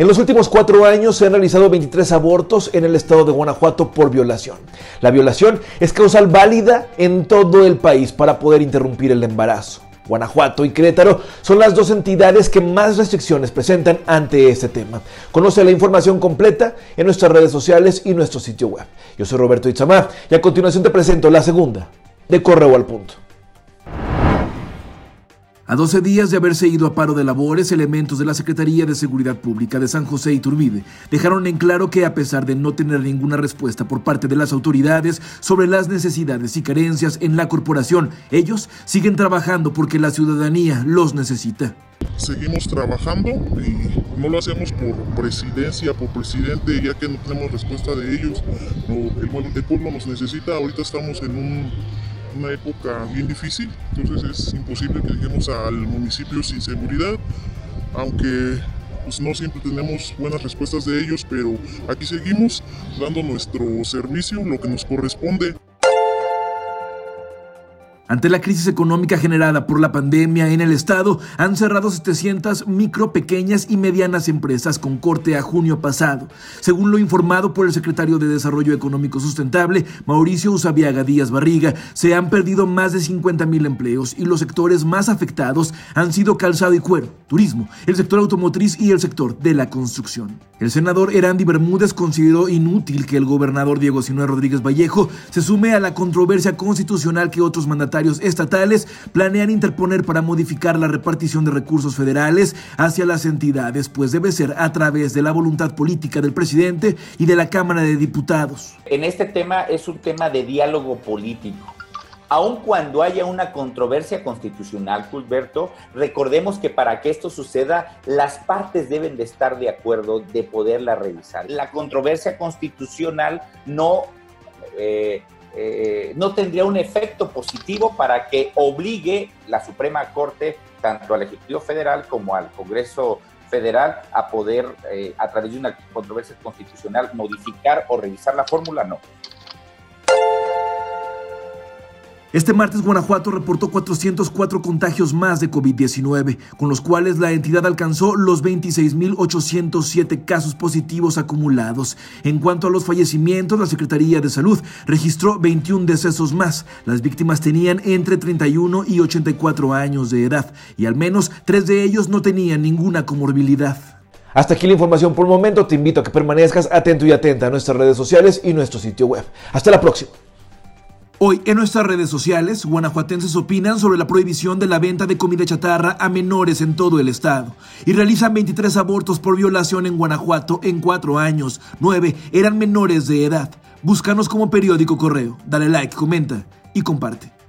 En los últimos cuatro años se han realizado 23 abortos en el estado de Guanajuato por violación. La violación es causal válida en todo el país para poder interrumpir el embarazo. Guanajuato y Querétaro son las dos entidades que más restricciones presentan ante este tema. Conoce la información completa en nuestras redes sociales y nuestro sitio web. Yo soy Roberto Itzamá y a continuación te presento la segunda de Correo al Punto. A 12 días de haberse ido a paro de labores, elementos de la Secretaría de Seguridad Pública de San José y Turbide dejaron en claro que a pesar de no tener ninguna respuesta por parte de las autoridades sobre las necesidades y carencias en la corporación, ellos siguen trabajando porque la ciudadanía los necesita. Seguimos trabajando y no lo hacemos por presidencia, por presidente, ya que no tenemos respuesta de ellos. el pueblo nos necesita, ahorita estamos en un una época bien difícil, entonces es imposible que lleguemos al municipio sin seguridad, aunque pues no siempre tenemos buenas respuestas de ellos, pero aquí seguimos dando nuestro servicio, lo que nos corresponde. Ante la crisis económica generada por la pandemia en el estado, han cerrado 700 micro, pequeñas y medianas empresas con corte a junio pasado. Según lo informado por el secretario de Desarrollo Económico Sustentable, Mauricio Usabiaga Díaz Barriga, se han perdido más de 50 mil empleos y los sectores más afectados han sido calzado y cuero, turismo, el sector automotriz y el sector de la construcción. El senador Erandi Bermúdez consideró inútil que el gobernador Diego Sinue Rodríguez Vallejo se sume a la controversia constitucional que otros mandatarios estatales planean interponer para modificar la repartición de recursos federales hacia las entidades, pues debe ser a través de la voluntad política del presidente y de la Cámara de Diputados. En este tema es un tema de diálogo político. Aun cuando haya una controversia constitucional, Culberto, recordemos que para que esto suceda, las partes deben de estar de acuerdo de poderla revisar. La controversia constitucional no eh, eh, no tendría un efecto positivo para que obligue la Suprema Corte, tanto al Ejecutivo Federal como al Congreso Federal, a poder, eh, a través de una controversia constitucional, modificar o revisar la fórmula, no. Este martes Guanajuato reportó 404 contagios más de COVID-19, con los cuales la entidad alcanzó los 26.807 casos positivos acumulados. En cuanto a los fallecimientos, la Secretaría de Salud registró 21 decesos más. Las víctimas tenían entre 31 y 84 años de edad y al menos tres de ellos no tenían ninguna comorbilidad. Hasta aquí la información por el momento. Te invito a que permanezcas atento y atenta a nuestras redes sociales y nuestro sitio web. Hasta la próxima. Hoy en nuestras redes sociales, guanajuatenses opinan sobre la prohibición de la venta de comida chatarra a menores en todo el estado y realizan 23 abortos por violación en Guanajuato en cuatro años. Nueve eran menores de edad. Búscanos como periódico correo. Dale like, comenta y comparte.